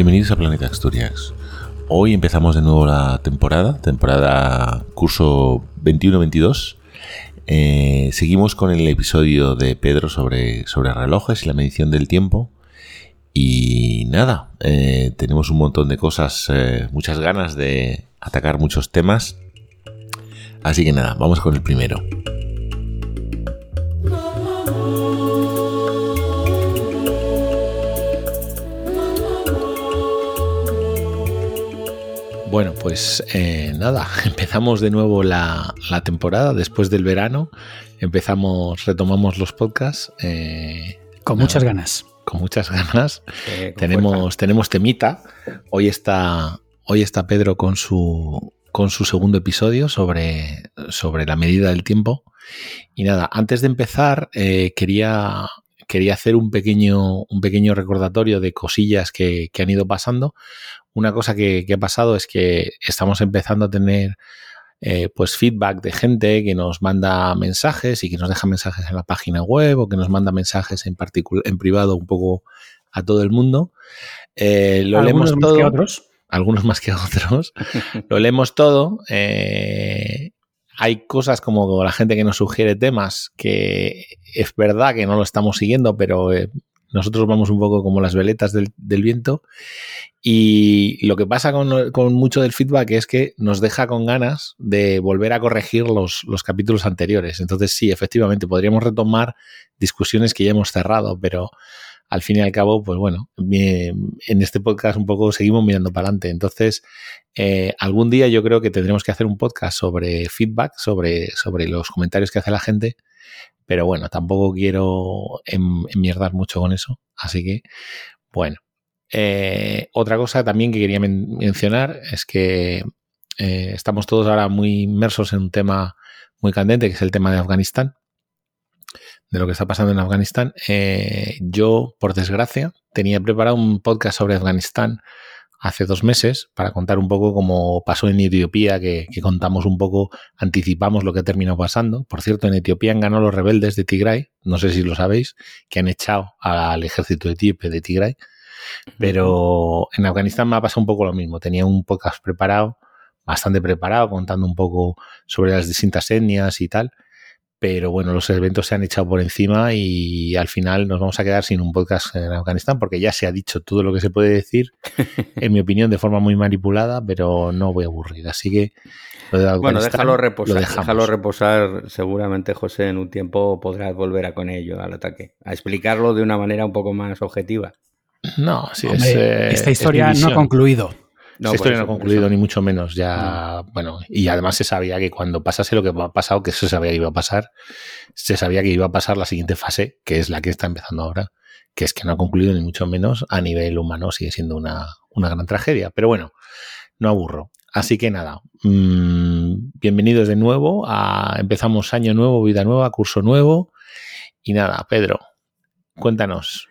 Bienvenidos a Planeta Asturias. Hoy empezamos de nuevo la temporada, temporada curso 21-22. Eh, seguimos con el episodio de Pedro sobre, sobre relojes y la medición del tiempo. Y nada, eh, tenemos un montón de cosas, eh, muchas ganas de atacar muchos temas. Así que nada, vamos con el primero. Bueno, pues eh, nada, empezamos de nuevo la, temporada después del verano. Empezamos, retomamos los podcasts. Eh, con muchas ganas. Con muchas ganas. tenemos, tenemos temita. Hoy está, hoy está Pedro con su, con su segundo episodio sobre, sobre la medida del tiempo. Y nada, antes de empezar, eh, quería, quería hacer un pequeño, un pequeño recordatorio de cosillas que, que han ido pasando una cosa que, ha pasado es que estamos empezando a tener eh, pues feedback de gente que nos manda mensajes y que nos deja mensajes en la página web o que nos manda mensajes en particular en privado un poco a todo el mundo. Eh, lo leemos todo. Que otros. Algunos más que otros. lo leemos todo. Eh, hay cosas como la gente que nos sugiere temas que es verdad que no lo estamos siguiendo, pero nosotros vamos un poco como las veletas del, viento. Y lo que pasa con, mucho del feedback es que nos deja con ganas de volver a corregir los, los capítulos anteriores. Entonces, sí, efectivamente, podríamos retomar discusiones que ya hemos cerrado, pero al fin y al cabo, pues bueno, en este podcast un poco seguimos mirando para adelante. Entonces, eh, algún día yo creo que tendremos que hacer un podcast sobre feedback, sobre, sobre los comentarios que hace la gente pero bueno, tampoco quiero enmierdar mucho con eso. Así que, bueno. Eh, otra cosa también que quería mencionar es que eh, estamos todos ahora muy inmersos en un tema muy candente, que es el tema de Afganistán, de lo que está pasando en Afganistán. Eh, yo, por desgracia, tenía preparado un podcast sobre Afganistán hace dos meses para contar un poco cómo pasó en Etiopía, que, contamos un poco, anticipamos lo que terminó pasando. Por cierto, en Etiopía han ganado los rebeldes de Tigray, no sé si lo sabéis, que han echado al ejército etíope de Tigray. Pero en Afganistán me ha pasado un poco lo mismo. Tenía un podcast preparado, bastante preparado, contando un poco sobre las distintas etnias y tal pero bueno, los eventos se han echado por encima y al final nos vamos a quedar sin un podcast en Afganistán porque ya se ha dicho todo lo que se puede decir, en mi opinión, de forma muy manipulada, pero no voy a aburrir. Así que bueno, déjalo reposar, déjalo reposar. Seguramente, José, en un tiempo podrás volver a con ello al ataque, a explicarlo de una manera un poco más objetiva. No, sí, es, eh, esta historia no ha concluido. No, historia no ha concluido, ni mucho menos. Ya, bueno, y además se sabía que cuando pasase lo que ha pasado, que se sabía que iba a pasar, se sabía que iba a pasar la siguiente fase, que es la que está empezando ahora, que es que no ha concluido ni mucho menos a nivel humano, sigue siendo una, gran tragedia. Pero bueno, no aburro. Así que nada, mm, bienvenidos de nuevo. A, empezamos año nuevo, vida nueva, curso nuevo. Y nada, Pedro, cuéntanos,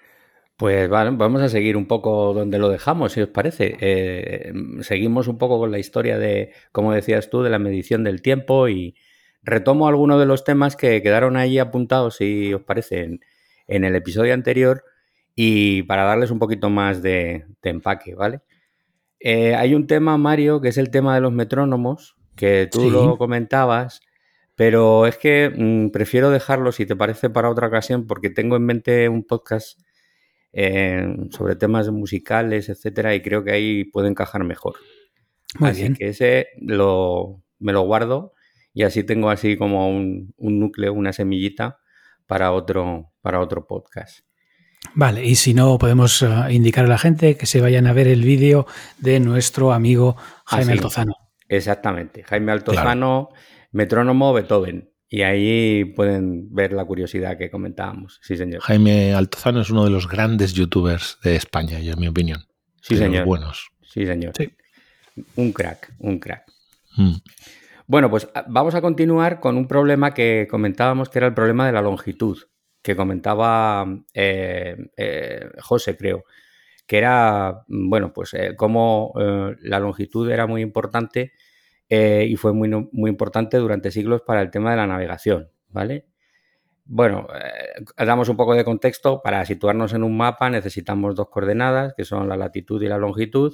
pues vamos a seguir un poco donde lo dejamos, si os parece. Eh, seguimos un poco con la historia de, como decías tú, de la medición del tiempo y retomo algunos de los temas que quedaron ahí apuntados, si os parece, en, el episodio anterior y para darles un poquito más de, empaque, ¿vale? Eh, hay un tema, Mario, que es el tema de los metrónomos, que tú lo comentabas, pero es que mm, prefiero dejarlo, si te parece, para otra ocasión, porque tengo en mente un podcast sobre temas musicales, etcétera, y creo que ahí puede encajar mejor. así que ese lo, me lo guardo y así tengo así como un, núcleo, una semillita para otro, para otro podcast. Vale, y si no, podemos eh, indicar a la gente que se vayan a ver el vídeo de nuestro amigo Jaime Altozano. Exactamente, Jaime Altozano, metrónomo Beethoven. Y ahí pueden ver la curiosidad que comentábamos. Sí, señor. Jaime Altozano es uno de los grandes youtubers de España, yo en mi opinión. Sí, señor. buenos. Sí, señor. Un crack, un crack. Mm. Bueno, pues ah, vamos a continuar con un problema que comentábamos que era el problema de la longitud, que comentaba eh, eh, José, creo, que era, bueno, pues eh, cómo la longitud era muy importante eh, y fue muy, muy importante durante siglos para el tema de la navegación, ¿vale? bueno, eh, damos un poco de contexto. Para situarnos en un mapa necesitamos dos coordenadas, que son la latitud y la longitud.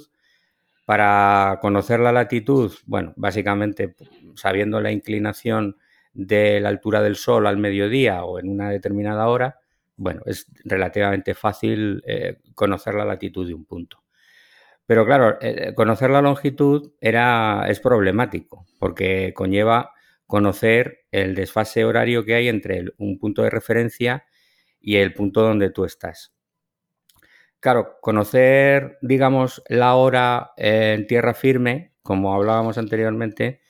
Para conocer la latitud, bueno, básicamente sabiendo la inclinación de la altura del Sol al mediodía o en una determinada hora, bueno, es relativamente fácil eh, conocer la latitud de un punto. Pero claro, eh, conocer la longitud era, es problemático porque conlleva conocer el desfase horario que hay entre un punto de referencia y el punto donde tú estás. Claro, conocer, digamos, la hora en tierra firme, como hablábamos anteriormente,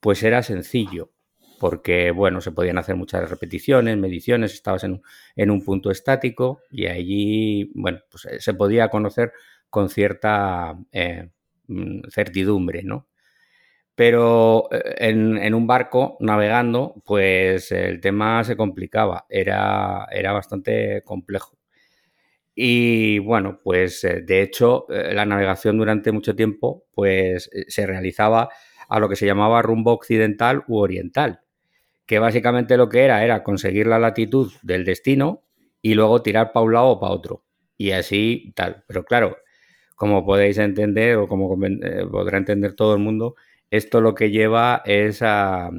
pues era sencillo, porque, bueno, se podían hacer muchas repeticiones, mediciones, estabas en, un punto estático y allí, bueno, pues eh, se podía conocer con cierta eh, mm, certidumbre, ¿no? Pero eh, en, un barco navegando, pues el tema se complicaba, era, era bastante complejo. Y bueno, pues eh, de hecho la navegación durante mucho tiempo pues se realizaba a lo que se llamaba rumbo occidental u oriental, que básicamente lo que era era conseguir la latitud del destino y luego tirar para un lado o para otro. Y así tal. Pero claro, como podéis entender o como podrá entender todo el mundo, esto lo que lleva es a,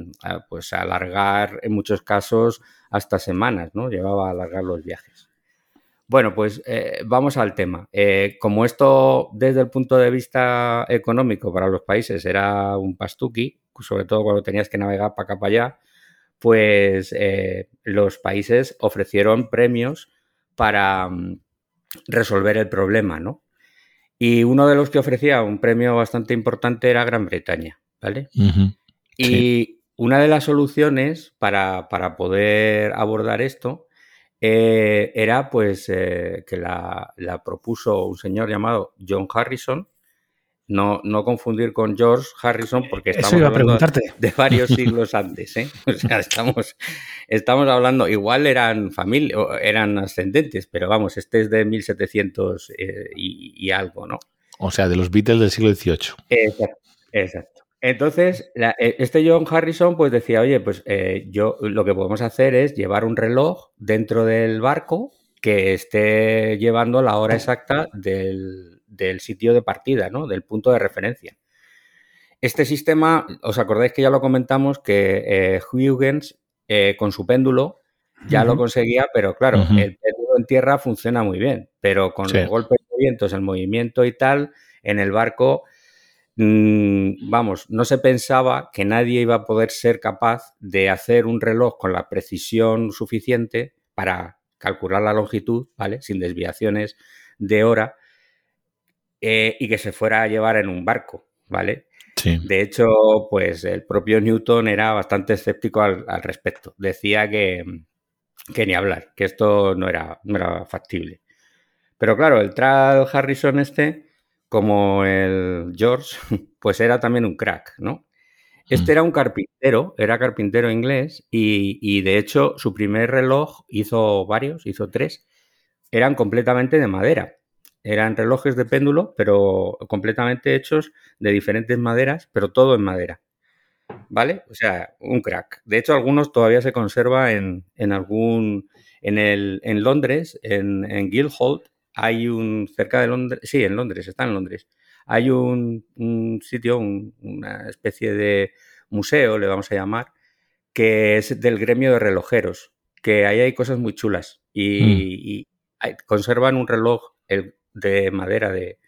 pues alargar en muchos casos hasta semanas, ¿no? Llevaba a alargar los viajes. Bueno, pues eh, vamos al tema. Eh, como esto desde el punto de vista económico para los países era un pastuqui, sobre todo cuando tenías que navegar para acá para allá, pues eh, los países ofrecieron premios para mm, resolver el problema, ¿no? Y uno de los que ofrecía un premio bastante importante era Gran Bretaña. ¿vale? Y una de las soluciones para, poder abordar esto eh, era pues eh, que la, propuso un señor llamado John Harrison, no, no, confundir con George Harrison, porque estamos hablando de varios siglos antes. ¿eh? O sea, estamos, estamos hablando, igual eran familia, eran ascendentes, pero vamos, este es de 1700 y, algo, ¿no? O sea, de los Beatles del siglo XVIII. Exacto. exacto. Entonces, eh, este John Harrison pues decía, oye, pues eh, yo lo que podemos hacer es llevar un reloj dentro del barco que esté llevando la hora exacta del, sitio de partida, ¿no? Del punto de referencia. Este sistema, os acordáis que ya lo comentamos, que eh, Huygens con su péndulo ya lo conseguía, pero claro, el péndulo en tierra funciona muy bien, pero con los golpes de vientos, el movimiento y tal, en el barco Mm, vamos, no se pensaba que nadie iba a poder ser capaz de hacer un reloj con la precisión suficiente para calcular la longitud, ¿vale? Sin desviaciones de hora eh, y que se fuera a llevar en un barco, ¿vale? De hecho, pues el propio Newton era bastante escéptico al, respecto. Decía que, que, ni hablar, que esto no era, no era factible. Pero claro, el Trad Harrison este como el George, pues era también un crack, ¿no? Este mm. era un carpintero, era carpintero inglés y, de hecho su primer reloj hizo varios, hizo tres, eran completamente de madera. Eran relojes de péndulo, pero completamente hechos de diferentes maderas, pero todo en madera. ¿Vale? O sea, un crack. De hecho, algunos todavía se conserva en, algún. En, el, en Londres, en, en Guildhall, hay un, cerca de Londres, sí, en Londres, está en Londres, hay un, sitio, una especie de museo, le vamos a llamar, que es del gremio de relojeros, que ahí hay cosas muy chulas y, mm. conservan un reloj de madera de,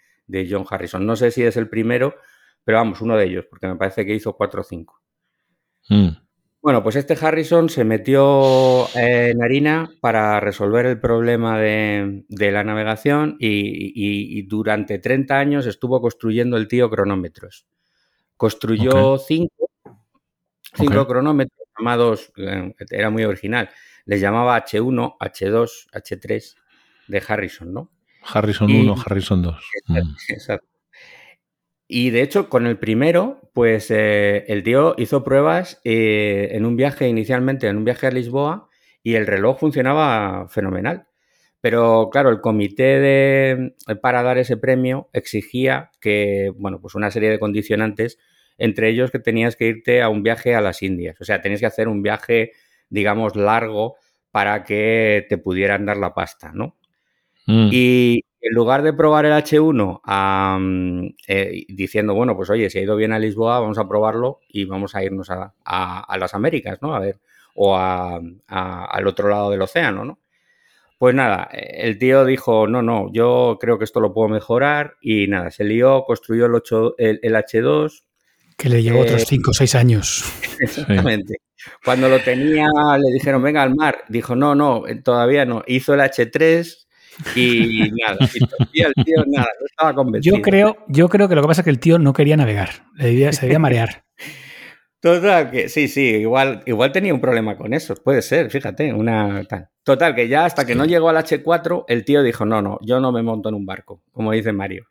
John Harrison. No sé si es el primero, pero vamos, uno de ellos, porque me parece que hizo cuatro o cinco. Mm. Bueno, pues este Harrison se metió en harina para resolver el problema de, la navegación y, durante 30 años estuvo construyendo el tío cronómetros. Construyó cinco, cronómetros llamados, eh, era muy original, les llamaba H1, H2, H3 de Harrison, ¿no? Harrison 1, Harrison 2. exacto. Y de hecho, con el primero, pues eh, el tío hizo pruebas eh, en un viaje inicialmente, en un viaje a Lisboa, y el reloj funcionaba fenomenal. Pero claro, el comité de, para dar ese premio exigía que, bueno, pues una serie de condicionantes, entre ellos que tenías que irte a un viaje a las Indias. O sea, tenías que hacer un viaje, digamos, largo para que te pudieran dar la pasta, ¿no? Mm. Y en lugar de probar el H1 mm, eh, diciendo, bueno, pues oye, si ha ido bien a Lisboa, vamos a probarlo y vamos a irnos a, las Américas, ¿no? A ver, o al otro lado del océano, ¿no? Pues nada, el tío dijo, no, no, yo creo que esto lo puedo mejorar y nada, se lió, construyó el, 8, el, H2. Que le llevó otros 5 o 6 años. Exactamente. Cuando lo tenía, le dijeron, venga al mar. Dijo, no, no, eh, todavía no. Hizo el H3 y nada. Y el tío nada, no estaba convencido. Yo creo, yo creo que lo que pasa es que el tío no quería navegar. Le debía, se debía marear. Total, que sí, sí, igual, igual tenía un problema con eso. Puede ser, fíjate, una tal. Total, que ya hasta que no llegó al H4, el tío dijo, no, no, yo no me monto en un barco, como dice Mario.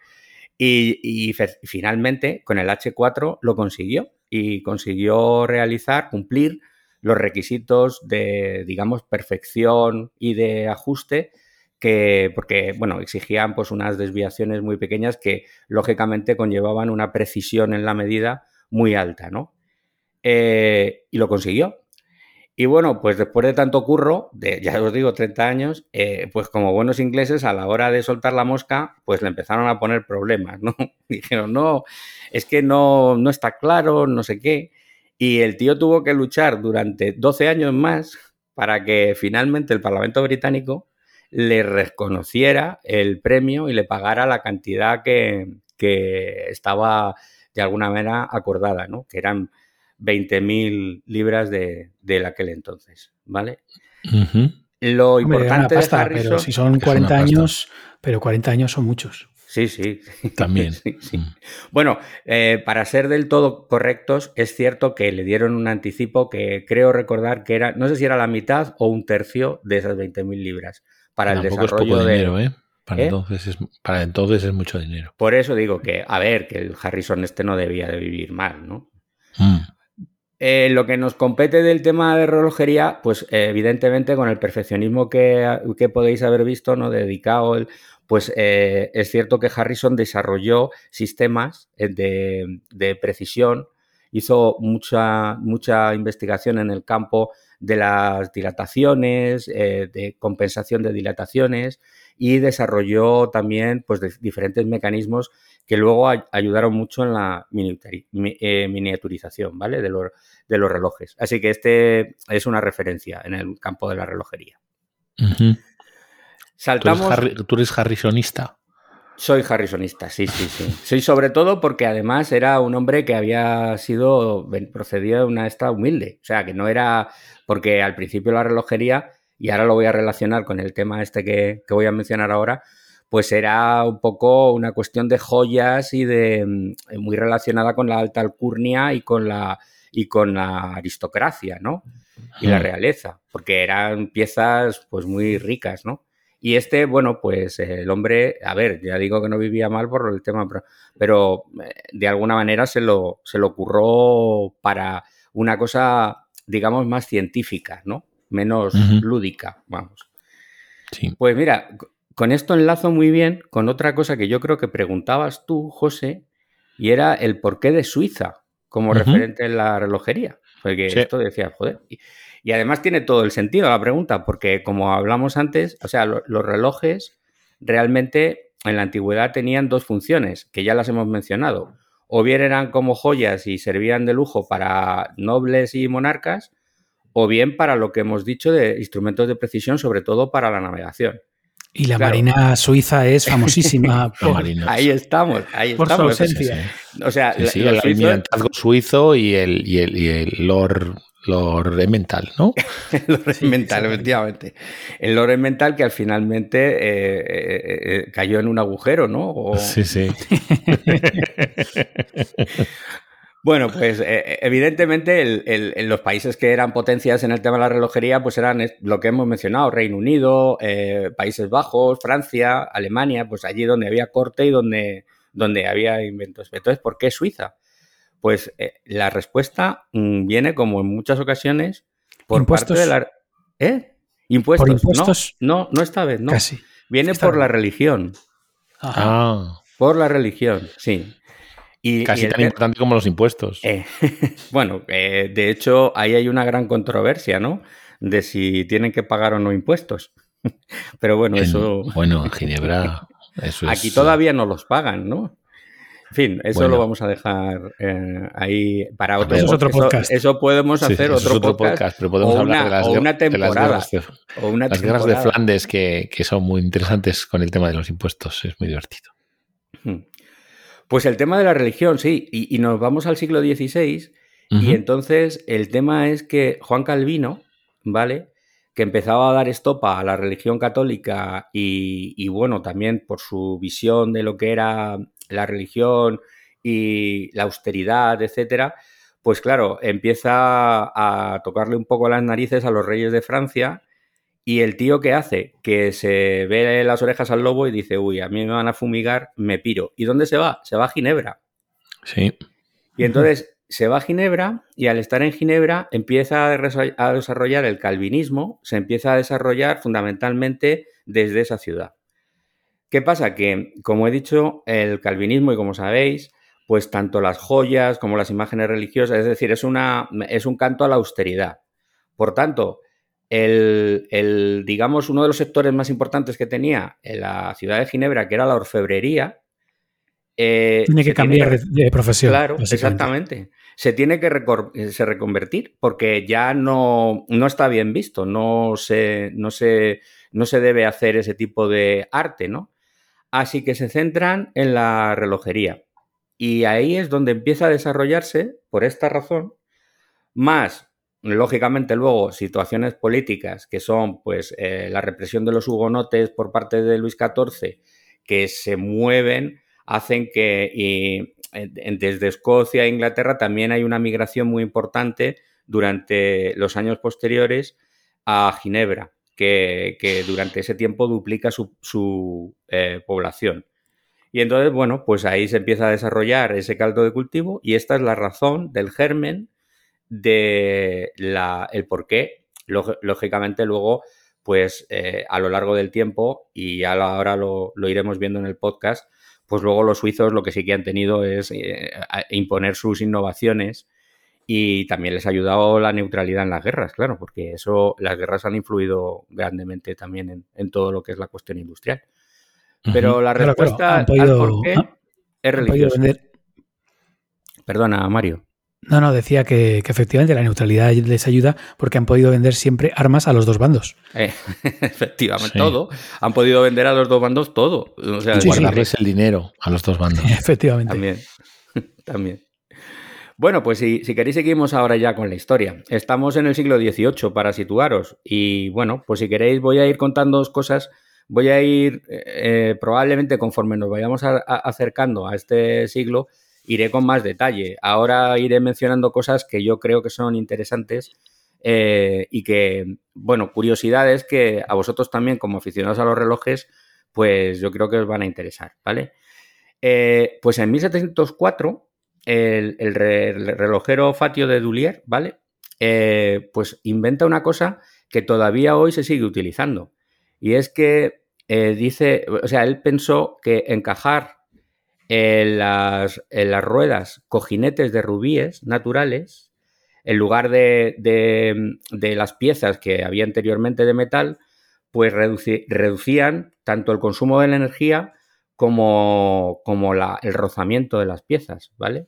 Y, y finalmente, con el H4 lo consiguió y consiguió realizar, cumplir los requisitos de, digamos, perfección y de ajuste que, porque, bueno, exigían pues unas desviaciones muy pequeñas que lógicamente conllevaban una precisión en la medida muy alta, ¿no? Eh, y lo consiguió. Y bueno, pues después de tanto curro, de ya os digo, 30 años, eh, pues como buenos ingleses, a la hora de soltar la mosca, pues le empezaron a poner problemas, ¿no? Dijeron, no, es que no, no está claro, no sé qué. Y el tío tuvo que luchar durante 12 años más para que finalmente el Parlamento británico le reconociera el premio y le pagara la cantidad que, estaba de alguna manera acordada, ¿no? Que eran 20.000 libras de, de, aquel entonces, ¿vale? Lo importante de Harrison... si son 40 años, pero 40 años son muchos. Sí, sí. También. Mm. Bueno, eh, para ser del todo correctos, es cierto que le dieron un anticipo que creo recordar que era, no sé si era la mitad o un tercio de esas 20.000 libras para el desarrollo de... Dinero, ¿eh? Para, ¿Eh? Entonces es, para entonces es mucho dinero. Por eso digo que, a ver, que el Harrison este no debía de vivir mal, ¿no? Mm. Eh, lo que nos compete del tema de relojería, pues evidentemente con el perfeccionismo que, que, podéis haber visto, ¿no? Dedicado el, pues es cierto que Harrison desarrolló sistemas eh, de, precisión, hizo mucha, mucha investigación en el campo de las dilataciones, eh, de compensación de dilataciones y desarrolló también pues, diferentes mecanismos que luego ayudaron mucho en la miniaturización ¿vale? de, los, de los relojes. Así que este es una referencia en el campo de la relojería. Saltamos. ¿Tú eres, Harrisonista? Soy Harrisonista, sí, sí, sí. Soy sobre todo porque además era un hombre que había sido, procedido de una esta humilde. O sea, que no era, porque al principio la relojería, y ahora lo voy a relacionar con el tema este que, voy a mencionar ahora, pues era un poco una cuestión de joyas y de mm, muy relacionada con la alta alcurnia y con la, y con la aristocracia, ¿no? Y la realeza, porque eran piezas pues muy ricas, ¿no? Y este, bueno, pues el hombre, a ver, ya digo que no vivía mal por el tema, pero, eh, de alguna manera se lo, se lo ocurrió para una cosa, digamos, más científica, ¿no? Menos lúdica, vamos. Sí. Pues mira, con esto enlazo muy bien con otra cosa que yo creo que preguntabas tú, José, y era el porqué de Suiza como referente en la relojería. Porque esto decía, joder. Y además tiene todo el sentido la pregunta, porque como hablamos antes, o sea, los relojes realmente en la antigüedad tenían dos funciones, que ya las hemos mencionado. O bien eran como joyas y servían de lujo para nobles y monarcas, o bien para lo que hemos dicho de instrumentos de precisión, sobre todo para la navegación. Y la Marina Suiza es famosísima. ahí estamos, ahí por estamos. Su ausencia. O sea, el almirantazgo suizo y el, y el, y el Lord Lore mental, ¿no? el lore mental, efectivamente. El lore mental que al finalmente eh, eh, eh, cayó en un agujero, ¿no? Sí, sí. bueno, pues evidentemente en los países que eran potencias en el tema de la relojería, pues eran lo que hemos mencionado, Reino Unido, Países Bajos, Francia, Alemania, pues allí donde había corte y donde, donde había inventos. Entonces, ¿por qué Suiza? Pues eh, la respuesta mm, viene, como en muchas ocasiones, por parte de la. ¿Eh? Impuestos. impuestos? No, no, esta vez, no. Casi. Viene por la religión. Ah. Por la religión, sí. Y, Casi tan importante como los impuestos. Eh, bueno, eh, de hecho, ahí hay una gran controversia, ¿no? de si tienen que pagar o no impuestos. Pero bueno, eso... Bueno, en Ginebra... Eso Aquí todavía no los pagan, ¿no? En fin, eso lo vamos a dejar eh, ahí para otro, eso otro podcast. Eso, podemos hacer otro, podcast, pero podemos hablar de las, una temporada, o una las guerras de Flandes que, son muy interesantes con el tema de los impuestos. Es muy divertido. Pues el tema de la religión, sí, y, nos vamos al siglo XVI y entonces el tema es que Juan Calvino, ¿vale? Que empezaba a dar estopa a la religión católica y, y bueno, también por su visión de lo que era la religión y la austeridad, etcétera, pues claro, empieza a tocarle un poco las narices a los reyes de Francia y el tío que hace, que se ve las orejas al lobo y dice, uy, a mí me van a fumigar, me piro. ¿Y dónde se va? Se va a Ginebra. Sí. Y entonces se va a Ginebra y al estar en Ginebra empieza a desarrollar el calvinismo, se empieza a desarrollar fundamentalmente desde esa ciudad. ¿Qué pasa? Que, como he dicho, el calvinismo, y como sabéis, pues tanto las joyas como las imágenes religiosas, es decir, es, una, es un canto a la austeridad. Por tanto, el, digamos, uno de los sectores más importantes que tenía en la ciudad de Ginebra, que era la orfebrería, eh, tiene que cambiar de profesión. Claro, exactamente. Se tiene que se reconvertir porque ya no, no, está bien visto, no se, no, se, no se debe hacer ese tipo de arte, ¿no? Así que se centran en la relojería. Y ahí es donde empieza a desarrollarse, por esta razón, más, lógicamente luego, situaciones políticas que son pues eh, la represión de los hugonotes por parte de Luis XIV, que se mueven, hacen que y, desde Escocia a Inglaterra también hay una migración muy importante durante los años posteriores a Ginebra que, durante ese tiempo duplica su, eh, población. Y entonces, bueno, pues ahí se empieza a desarrollar ese caldo de cultivo y esta es la razón del germen de la, el por qué, lógicamente luego, pues eh, a lo largo del tiempo, y ahora lo, lo, iremos viendo en el podcast, pues luego los suizos lo que sí que han tenido es eh, imponer sus innovaciones y también les ha ayudado la neutralidad en las guerras, claro, porque eso, las guerras han influido grandemente también en, todo lo que es la cuestión industrial. Pero la respuesta al por qué es religiosa. Perdona, Mario. No, no, decía que, efectivamente la neutralidad les ayuda porque han podido vender siempre armas a los dos bandos. Eh, efectivamente, todo. Han podido vender a los dos bandos todo. O sea, guardarles el dinero a los dos bandos. Efectivamente. También. También. Bueno, pues si, queréis seguimos ahora ya con la historia. Estamos en el siglo XVIII para situaros y bueno, pues si queréis voy a ir contando cosas, voy a ir eh, eh, probablemente conforme nos vayamos acercando a este siglo, iré con más detalle. Ahora iré mencionando cosas que yo creo que son interesantes eh, y que, bueno, curiosidades que a vosotros también como aficionados a los relojes, pues yo creo que os van a interesar, ¿vale? pues en 1704 el, relojero Fatio de Dulier, ¿vale? Eh, pues inventa una cosa que todavía hoy se sigue utilizando. Y es que eh, dice, o sea, él pensó que encajar en las, ruedas cojinetes de rubíes naturales, en lugar de, de, las piezas que había anteriormente de metal, pues reducían tanto el consumo de la energía como, como el rozamiento de las piezas, ¿vale?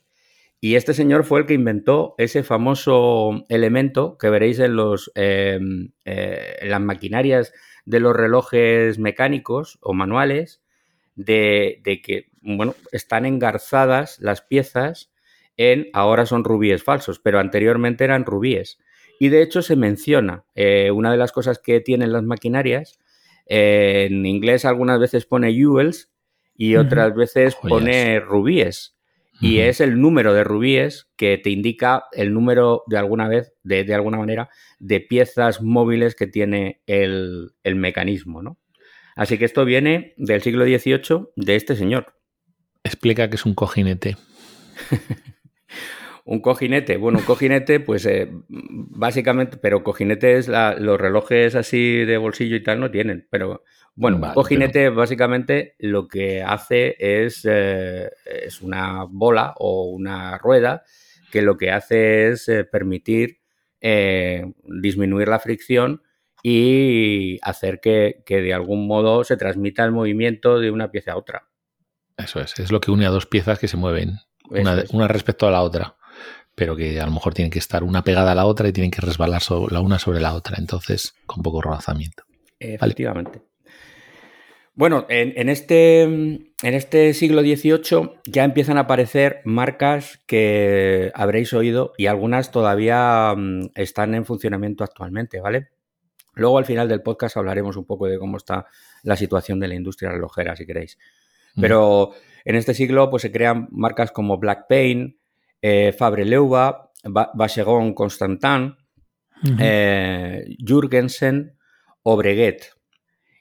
Y este señor fue el que inventó ese famoso elemento que veréis en, los, em, eh, las maquinarias de los relojes mecánicos o manuales, de, que, bueno, están engarzadas las piezas en, ahora son rubíes falsos, pero anteriormente eran rubíes. Y de hecho se menciona, eh, una de las cosas que tienen las maquinarias, en inglés algunas veces pone jewels y otras veces pone rubíes. Y es el número de rubíes que te indica el número de alguna vez, de, alguna manera, de piezas móviles que tiene el, mecanismo, ¿no? Así que esto viene del siglo XVIII de este señor. Explica que es un cojinete. un cojinete, bueno, un cojinete, pues eh, básicamente, pero cojinetes, los relojes así de bolsillo y tal no tienen, pero bueno, un cojinete básicamente lo que hace es, eh, es, una bola o una rueda que lo que hace es eh, permitir disminuir la fricción y hacer que, de algún modo se transmita el movimiento de una pieza a otra. Eso es, es lo que une a dos piezas que se mueven, una, respecto a la otra, pero que a lo mejor tienen que estar una pegada a la otra y tienen que resbalar la una sobre la otra, entonces con poco rozamiento. Efectivamente. Bueno, en, este, en este siglo XVIII ya empiezan a aparecer marcas que habréis oído y algunas todavía mm, están en funcionamiento actualmente, ¿vale? Luego al final del podcast hablaremos un poco de cómo está la situación de la industria relojera, si queréis. Pero en este siglo pues, se crean marcas como Black Pain, eh, Fabre Leuva, Vacheron Constantin, eh, Jürgensen o Breguet.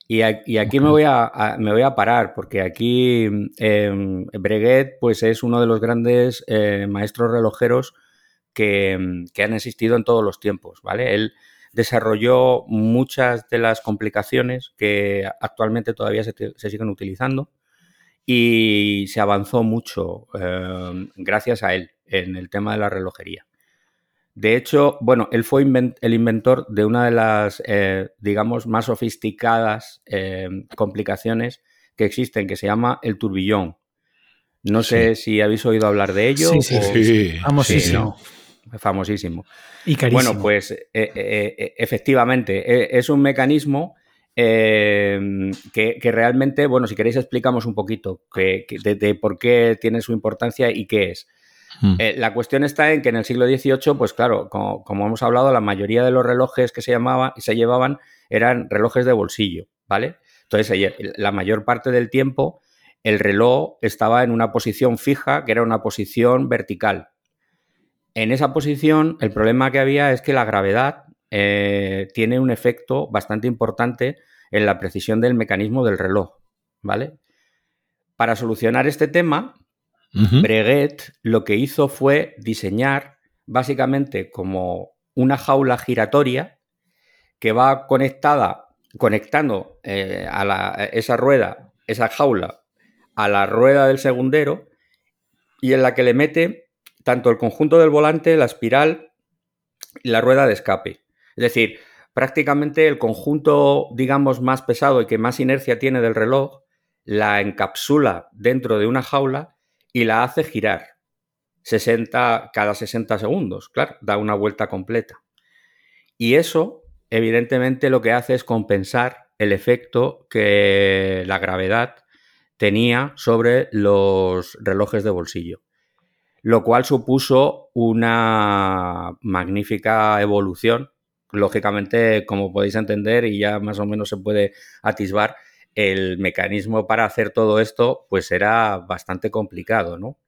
Y, aquí me, voy a, me voy a parar, porque aquí em, Breguet pues, es uno de los grandes eh, maestros relojeros que, han existido en todos los tiempos. ¿vale? Él desarrolló muchas de las complicaciones que actualmente todavía se, siguen utilizando y se avanzó mucho em, gracias a él en el tema de la relojería. De hecho, bueno, él fue el inventor de una de las, eh, digamos, más sofisticadas eh, complicaciones que existen, que se llama el turbillón. No sé si habéis oído hablar de ello. Sí, sí, sí. Famosísimo. Famosísimo. Y carísimo. Bueno, pues eh, efectivamente, es un mecanismo que, realmente, bueno, si queréis explicamos un poquito de, por qué tiene su importancia y qué es. Hmm. Eh, la cuestión está en que en el siglo XVIII, pues claro, como, hemos hablado, la mayoría de los relojes que se, llamaba, se llevaban eran relojes de bolsillo, ¿vale? Entonces, la mayor parte del tiempo el reloj estaba en una posición fija, que era una posición vertical. En esa posición, el problema que había es que la gravedad eh, tiene un efecto bastante importante en la precisión del mecanismo del reloj, ¿vale? Para solucionar este tema, Breguet lo que hizo fue diseñar básicamente como una jaula giratoria que va conectada, conectando eh, a, esa rueda, esa jaula, a la rueda del segundero y en la que le mete tanto el conjunto del volante, la espiral y la rueda de escape. Es decir, prácticamente el conjunto, digamos, más pesado y que más inercia tiene del reloj, la encapsula dentro de una jaula y la hace girar 60, cada 60 segundos, claro, da una vuelta completa. Y eso, evidentemente, lo que hace es compensar el efecto que la gravedad tenía sobre los relojes de bolsillo, lo cual supuso una magnífica evolución. Lógicamente, como podéis entender, y ya más o menos se puede atisbar, el mecanismo para hacer todo esto pues era bastante complicado, ¿no?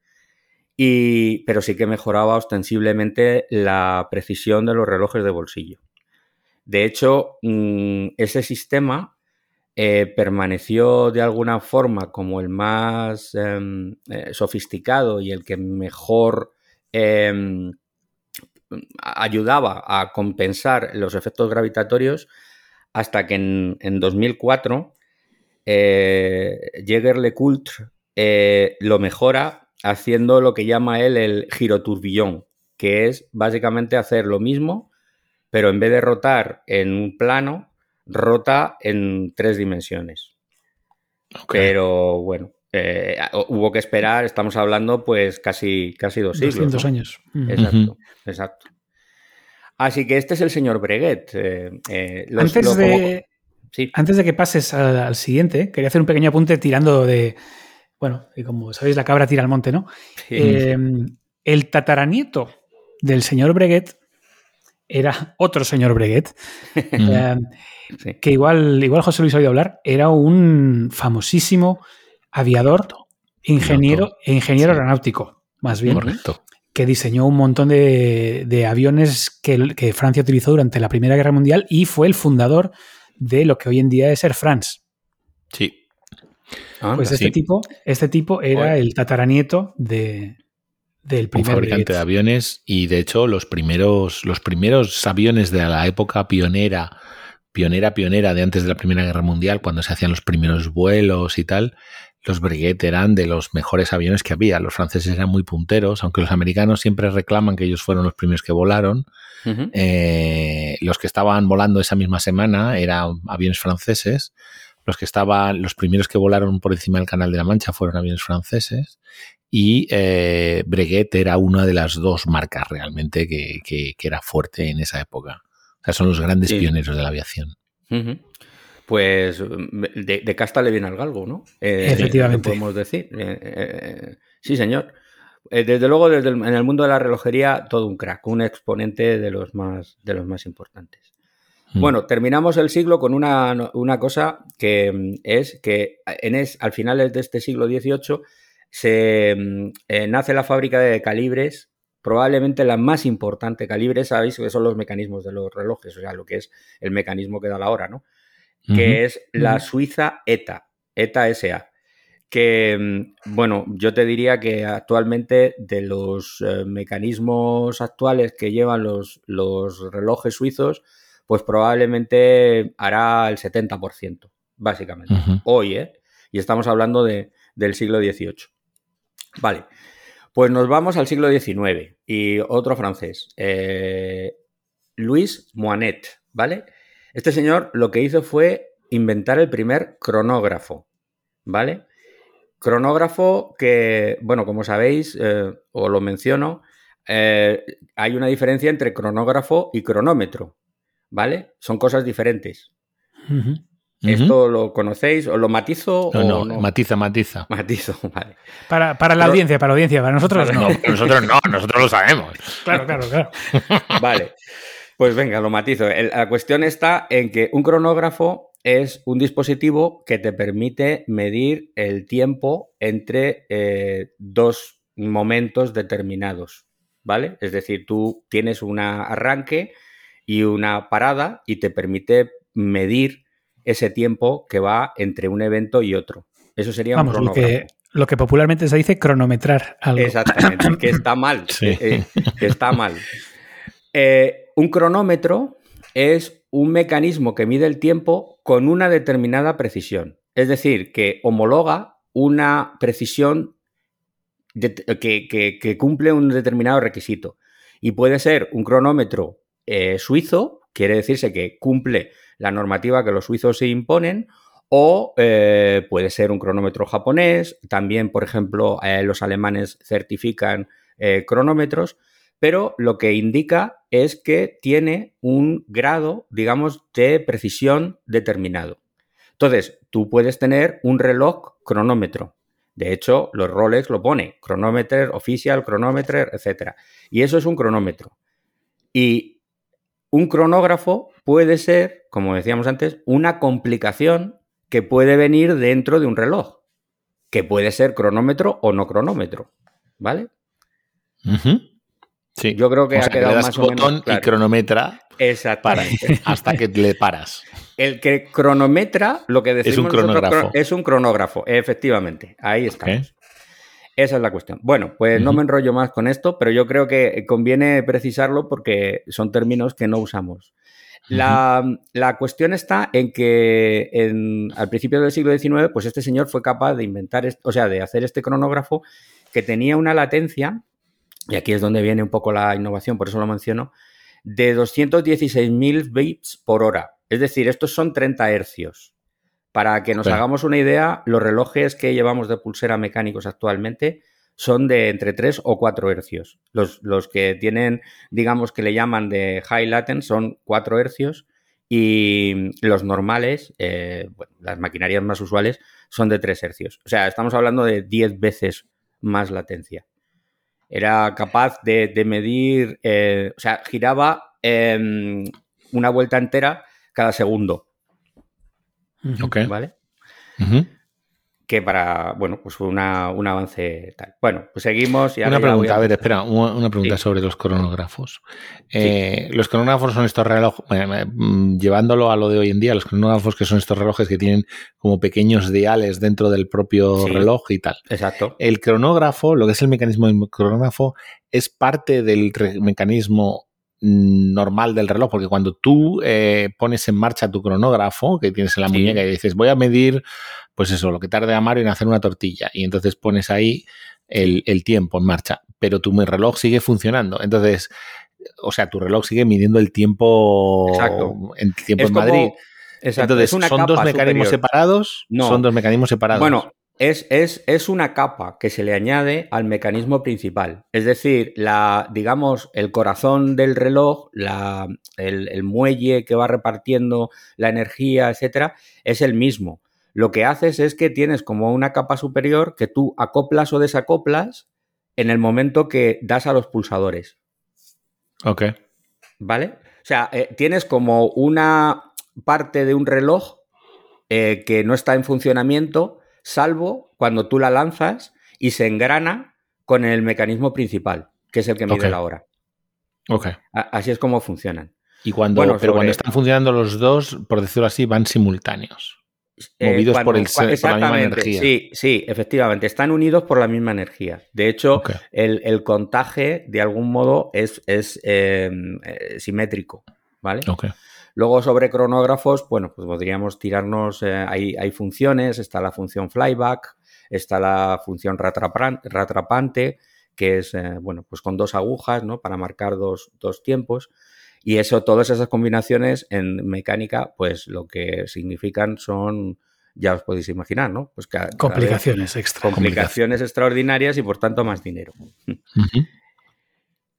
Y, pero sí que mejoraba ostensiblemente la precisión de los relojes de bolsillo. De hecho, mm, ese sistema eh, permaneció de alguna forma como el más em, eh, sofisticado y el que mejor em, ayudaba a compensar los efectos gravitatorios hasta que en, en 2004 eh, Jäger LeCoultre eh, lo mejora haciendo lo que llama él el giroturbillón, que es básicamente hacer lo mismo, pero en vez de rotar en un plano, rota en tres dimensiones. Pero bueno, eh, hubo que esperar, estamos hablando pues casi, casi dos siglos. 200 años. Exacto, exacto. Así que este es el señor Breguet. Antes de... Antes de que pases al, siguiente, quería hacer un pequeño apunte tirando de. Bueno, y como sabéis, la cabra tira al monte, ¿no? Em, el tataranieto del señor Breguet era otro señor Breguet, em, que igual, igual José Luis ha oído hablar, era un famosísimo aviador, ingeniero e ingeniero aeronáutico, más bien. Que diseñó un montón de, aviones que, que, Francia utilizó durante la Primera Guerra Mundial y fue el fundador de lo que hoy en día es Air France. Sí. pues este tipo, este tipo era el tataranieto de, del primer Un fabricante de aviones y de hecho los primeros, los primeros aviones de la época pionera, pionera, pionera de antes de la Primera Guerra Mundial, cuando se hacían los primeros vuelos y tal, los Breguet eran de los mejores aviones que había. Los franceses eran muy punteros, aunque los americanos siempre reclaman que ellos fueron los primeros que volaron. Eh, los que estaban volando esa misma semana eran aviones franceses. Los que estaban, los primeros que volaron por encima del Canal de la Mancha fueron aviones franceses. Y eh, Breguet era una de las dos marcas realmente que, era fuerte en esa época. O sea, son los grandes pioneros de la aviación. Pues de, casta le viene al galgo, ¿no? Eh, Efectivamente. Podemos decir. sí, señor. Eh, desde luego, desde en el mundo de la relojería, todo un crack, un exponente de los más, de los más importantes. Mm. Bueno, terminamos el siglo con una, cosa que mm, es que en es, al final de este siglo XVIII se mm, eh, nace la fábrica de calibres, probablemente la más importante calibres, sabéis que son los mecanismos de los relojes, o sea, lo que es el mecanismo que da la hora, ¿no? Que es la Suiza ETA, ETA SA que, mm, bueno, yo te diría que actualmente de los eh, mecanismos actuales que llevan los, los, relojes suizos, pues probablemente hará el 70%, básicamente. Hoy, ¿eh? Y estamos hablando de, del siglo XVIII. Vale, pues nos vamos al siglo XIX y otro francés, eh, Louis Moinet, ¿vale? Este señor lo que hizo fue inventar el primer cronógrafo, ¿vale? Cronógrafo que, bueno, como sabéis, eh, o lo menciono, eh, hay una diferencia entre cronógrafo y cronómetro, ¿vale? Son cosas diferentes. ¿Esto lo conocéis? ¿O lo matizo? No, no, matiza, matiza. Matizo, vale. Para, la audiencia, para la audiencia, para nosotros no. nosotros no, nosotros lo sabemos. Claro, claro, claro. Vale, pues venga, lo matizo. la cuestión está en que un cronógrafo es un dispositivo que te permite medir el tiempo entre eh, dos momentos determinados, ¿vale? Es decir, tú tienes un arranque y una parada y te permite medir ese tiempo que va entre un evento y otro. Eso sería un Lo que, lo que popularmente se dice cronometrar algo. Exactamente, que está mal. Eh, que está mal. Eh, un cronómetro es un mecanismo que mide el tiempo con una determinada precisión. Es decir, que homologa una precisión que, cumple un determinado requisito. Y puede ser un cronómetro eh, suizo, quiere decirse que cumple la normativa que los suizos se imponen, o eh, puede ser un cronómetro japonés. También, por ejemplo, eh, los alemanes certifican cronómetros pero lo que indica es que tiene un grado, digamos, de precisión determinado. Entonces, tú puedes tener un reloj cronómetro. De hecho, los Rolex lo pone, cronómetro, oficial, cronómetro, etc. Y eso es un cronómetro. Y un cronógrafo puede ser, como decíamos antes, una complicación que puede venir dentro de un reloj, que puede ser cronómetro o no cronómetro, ¿vale? Yo creo que ha quedado más botón y cronometra Exactamente. hasta que le paras. El que cronometra, lo que decimos es un cronógrafo. es un cronógrafo, efectivamente. Ahí estamos. Esa es la cuestión. Bueno, pues no me enrollo más con esto, pero yo creo que conviene precisarlo porque son términos que no usamos. La, cuestión está en que al principio del siglo XIX, pues este señor fue capaz de inventar, o sea, de hacer este cronógrafo que tenía una latencia y aquí es donde viene un poco la innovación, por eso lo menciono, de 216.000 bits por hora. Es decir, estos son 30 hercios. Para que nos hagamos una idea, los relojes que llevamos de pulsera mecánicos actualmente son de entre 3 o 4 hercios. Los, los que tienen, digamos que le llaman de high latency, son 4 hercios y los normales, eh, las maquinarias más usuales, son de 3 hercios. O sea, estamos hablando de 10 veces más latencia era capaz de, medir, eh, o sea, giraba em, una vuelta entera cada segundo. Ok. ¿Vale? Que para, bueno, pues fue un avance tal. Bueno, pues seguimos. Y una pregunta, a... ver, espera, una, pregunta sobre los cronógrafos. Eh, los cronógrafos son estos relojes, mm, llevándolo a lo de hoy en día, los cronógrafos que son estos relojes que tienen como pequeños diales dentro del propio reloj y tal. Exacto. El cronógrafo, lo que es el mecanismo del cronógrafo, es parte del mecanismo normal del reloj, porque cuando tú eh, pones en marcha tu cronógrafo que tienes en la muñeca y dices, voy a medir, pues eso, lo que tarde a Mario en hacer una tortilla, y entonces pones ahí el, tiempo en marcha, pero tu reloj sigue funcionando. Entonces, o sea, tu reloj sigue midiendo el tiempo, en tiempo en Madrid. Entonces, ¿son dos mecanismos separados? No. Son dos mecanismos separados. Bueno, es, es, es, una capa que se le añade al mecanismo principal. Es decir, la, digamos, el corazón del reloj, la, el, el, muelle que va repartiendo la energía, etcétera, es el mismo. Lo que haces es que tienes como una capa superior que tú acoplas o desacoplas en el momento que das a los pulsadores. Ok. ¿Vale? O sea, eh, tienes como una parte de un reloj eh, que no está en funcionamiento salvo cuando tú la lanzas y se engrana con el mecanismo principal, que es el que mide la hora. Ok. Así es como funcionan. Y cuando, pero cuando están funcionando los dos, por decirlo así, van simultáneos. Eh, movidos por, el, la misma energía. Sí, sí, efectivamente. Están unidos por la misma energía. De hecho, el, el, contaje, de algún modo, es, es em, eh, simétrico. ¿Vale? Okay. Luego sobre cronógrafos, bueno, pues podríamos tirarnos, eh, hay, funciones, está la función flyback, está la función retrapante, que es, eh, bueno, pues con dos agujas, ¿no? Para marcar dos, tiempos. Y eso, todas esas combinaciones en mecánica, pues lo que significan son, ya os podéis imaginar, ¿no? Pues complicaciones extra. Complicaciones extraordinarias y por tanto más dinero.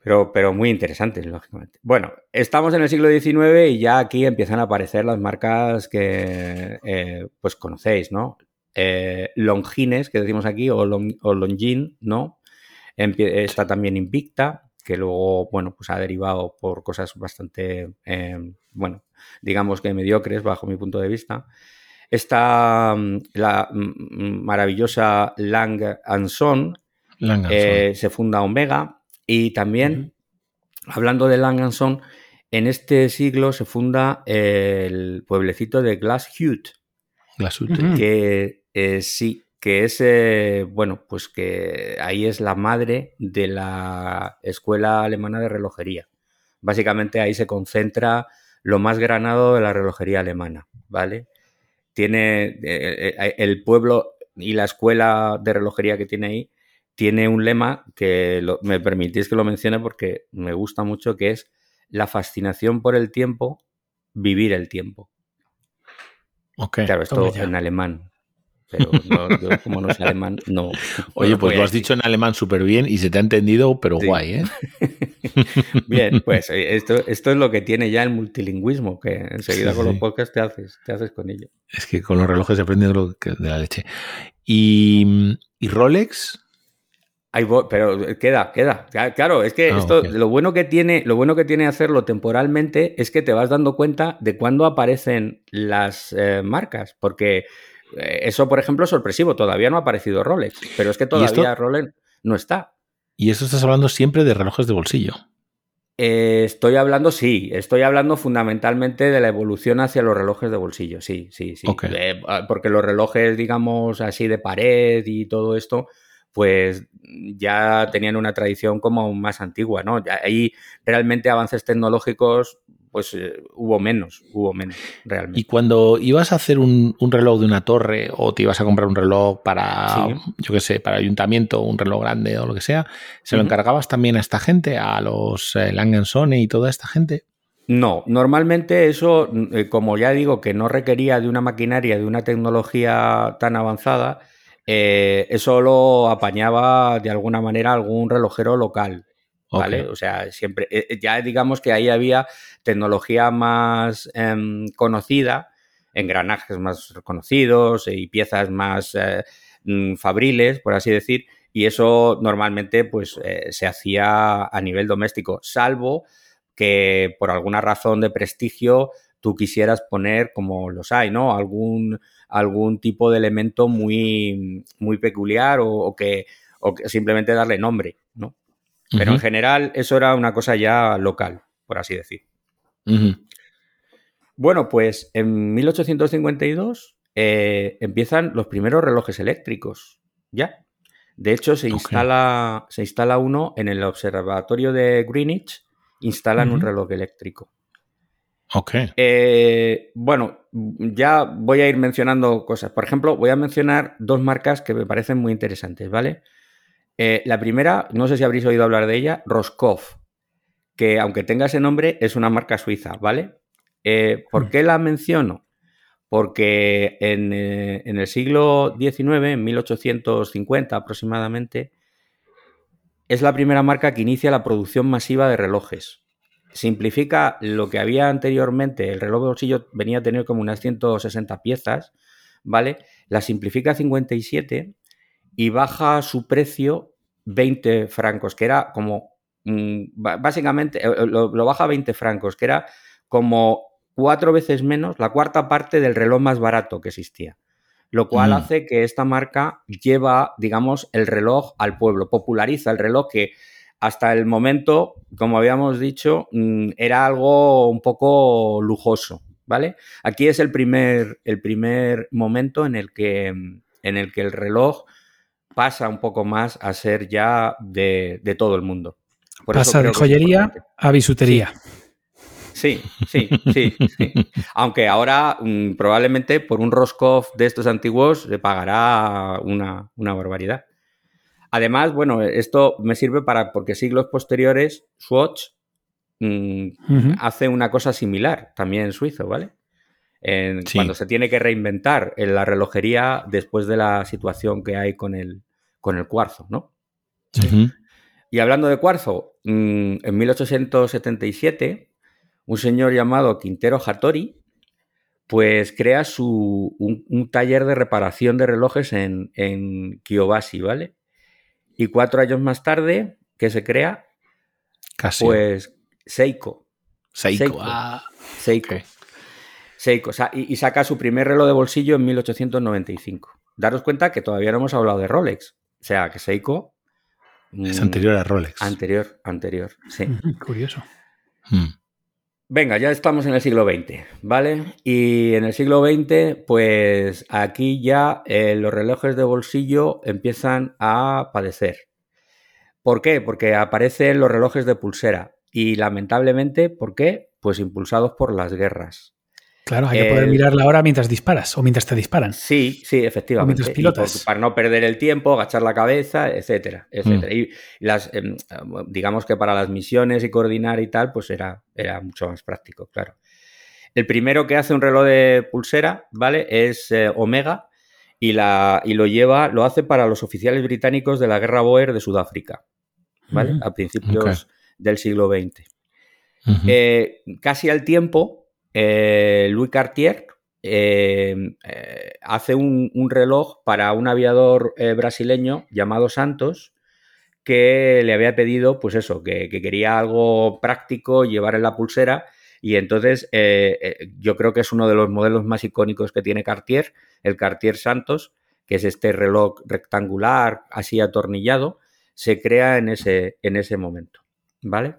Pero, pero muy interesantes, lógicamente. Bueno, estamos en el siglo XIX y ya aquí empiezan a aparecer las marcas que eh, pues conocéis, ¿no? Eh, Longines, que decimos aquí, o, Longin, ¿no? está también Invicta, que luego, bueno, pues ha derivado por cosas bastante, eh, bueno, digamos que mediocres bajo mi punto de vista. Está mm, la mm, maravillosa Lang Son, se funda Omega, y también, hablando de Langanson, en este siglo se funda el pueblecito de Glasshut. Glasshut. Que eh, sí, que es, eh, bueno, pues que ahí es la madre de la Escuela Alemana de Relojería. Básicamente ahí se concentra lo más granado de la relojería alemana, ¿vale? Tiene eh, el pueblo y la escuela de relojería que tiene ahí tiene un lema que me permitís que lo mencione porque me gusta mucho, que es la fascinación por el tiempo, vivir el tiempo. Okay, claro, esto en alemán. Pero yo, como no sé alemán, no. Oye, pues lo has dicho en alemán súper bien y se te ha entendido, pero guay, ¿eh? bien, pues eh, esto, esto es lo que tiene ya el multilingüismo, que enseguida con los podcasts te haces, te haces con ello. Es que con los relojes se aprende de, de la leche. ¿Y, y Rolex? pero queda, queda. Claro, es que ah, esto, lo bueno que tiene, lo bueno que tiene hacerlo temporalmente es que te vas dando cuenta de cuándo aparecen las eh, marcas. Porque eh, eso, por ejemplo, es sorpresivo. Todavía no ha aparecido Rolex, pero es que todavía Rolex no está. Y eso estás hablando siempre de relojes de bolsillo. Eh, estoy hablando, sí, estoy hablando fundamentalmente de la evolución hacia los relojes de bolsillo, sí, sí, sí. porque los relojes, digamos, así de pared y todo esto, pues ya tenían una tradición como más antigua, ¿no? Ahí realmente avances tecnológicos, pues eh, hubo menos, hubo menos realmente. Y cuando ibas a hacer un, reloj de una torre o te ibas a comprar un reloj para, yo qué sé, para ayuntamiento, un reloj grande o lo que sea, ¿se lo encargabas también a esta gente, a los eh, y toda esta gente? No, normalmente eso, eh, como ya digo, que no requería de una maquinaria, de una tecnología tan avanzada, eh, eso lo apañaba de alguna manera algún relojero local. ¿Vale? O sea, siempre, eh, eh, ya digamos que ahí había tecnología más em, conocida, engranajes más reconocidos y piezas más mm, fabriles, por así decir, y eso normalmente pues se hacía a nivel doméstico, salvo que por alguna razón de prestigio tú quisieras poner, como los hay, ¿no? Algún algún tipo de elemento muy, muy peculiar o, que, simplemente darle nombre, ¿no? Pero en general eso era una cosa ya local, por así decir. Bueno, pues en 1852 eh, empiezan los primeros relojes eléctricos, ya. De hecho, se, instala, se instala uno en el observatorio de Greenwich instalan un reloj eléctrico. Ok. Eh, bueno, ya voy a ir mencionando cosas. Por ejemplo, voy a mencionar dos marcas que me parecen muy interesantes, ¿vale? Eh, la primera, no sé si habréis oído hablar de ella, Roscoff, que aunque tenga ese nombre, es una marca suiza, ¿vale? Eh, ¿Por mm. qué la menciono? Porque en, en el siglo XIX, en 1850 aproximadamente, es la primera marca que inicia la producción masiva de relojes simplifica lo que había anteriormente, el reloj de bolsillo venía a tener como unas 160 piezas, ¿vale? La simplifica a 57 y baja su precio 20 francos, que era como, mm, básicamente, eh, lo, baja a 20 francos, que era como cuatro veces menos, la cuarta parte del reloj más barato que existía. Lo cual mm. hace que esta marca lleva, digamos, el reloj al pueblo, populariza el reloj que hasta el momento, como habíamos dicho, mm, era algo un poco lujoso, ¿vale? Aquí es el primer, el primer momento en el, que, en el que el reloj pasa un poco más a ser ya de, todo el mundo. pasa de joyería a bisutería. Sí. Sí, sí, Aunque ahora mm, probablemente por un Roscoff de estos antiguos le pagará una, una barbaridad. Además, bueno, esto me sirve para, porque siglos posteriores, Swatch mm, hace una cosa similar, también en suizo, ¿vale? Cuando se tiene que reinventar en la relojería después de la situación que hay con el, con el cuarzo, ¿no? Y hablando de cuarzo, mm, en 1877, un señor llamado Quintero Hattori, pues crea su, un, taller de reparación de relojes en, en Kiyobashi, ¿vale? Y cuatro años más tarde, ¿qué se crea? Casi. Pues Seiko. Seiko. Seiko. Ah, Seiko. Seiko. y, saca su primer reloj de bolsillo en 1895. Daros cuenta que todavía no hemos hablado de Rolex. O sea, que Seiko. Es anterior a Rolex. Anterior, anterior, sí. Curioso. Hmm. Venga, ya estamos en el siglo XX, ¿vale? Y en el siglo XX, pues aquí ya eh, los relojes de bolsillo empiezan a padecer. ¿Por qué? Porque aparecen los relojes de pulsera. Y lamentablemente, ¿por qué? Pues impulsados por las guerras. Claro, hay que poder eh, mirar la hora mientras disparas o mientras te disparan. Sí, sí, efectivamente. mientras pilotas. para no perder el tiempo, agachar la cabeza, etcétera, etcétera. Mm. Y las, em, digamos que para las misiones y coordinar y tal, pues era, era mucho más práctico, claro. El primero que hace un reloj de pulsera, ¿vale? Es eh, Omega y, la, y lo lleva, lo hace para los oficiales británicos de la guerra Boer de Sudáfrica, ¿vale? A principios del siglo XX. Eh, casi al tiempo, eh, Louis Cartier eh, eh, hace un, reloj para un aviador brasileño llamado Santos que le había pedido, pues eso, que, quería algo práctico, llevar en la pulsera. Y entonces yo creo que es uno de los modelos más icónicos que tiene Cartier, el Cartier Santos, que es este reloj rectangular, así atornillado, se crea en ese, en ese momento. ¿Vale?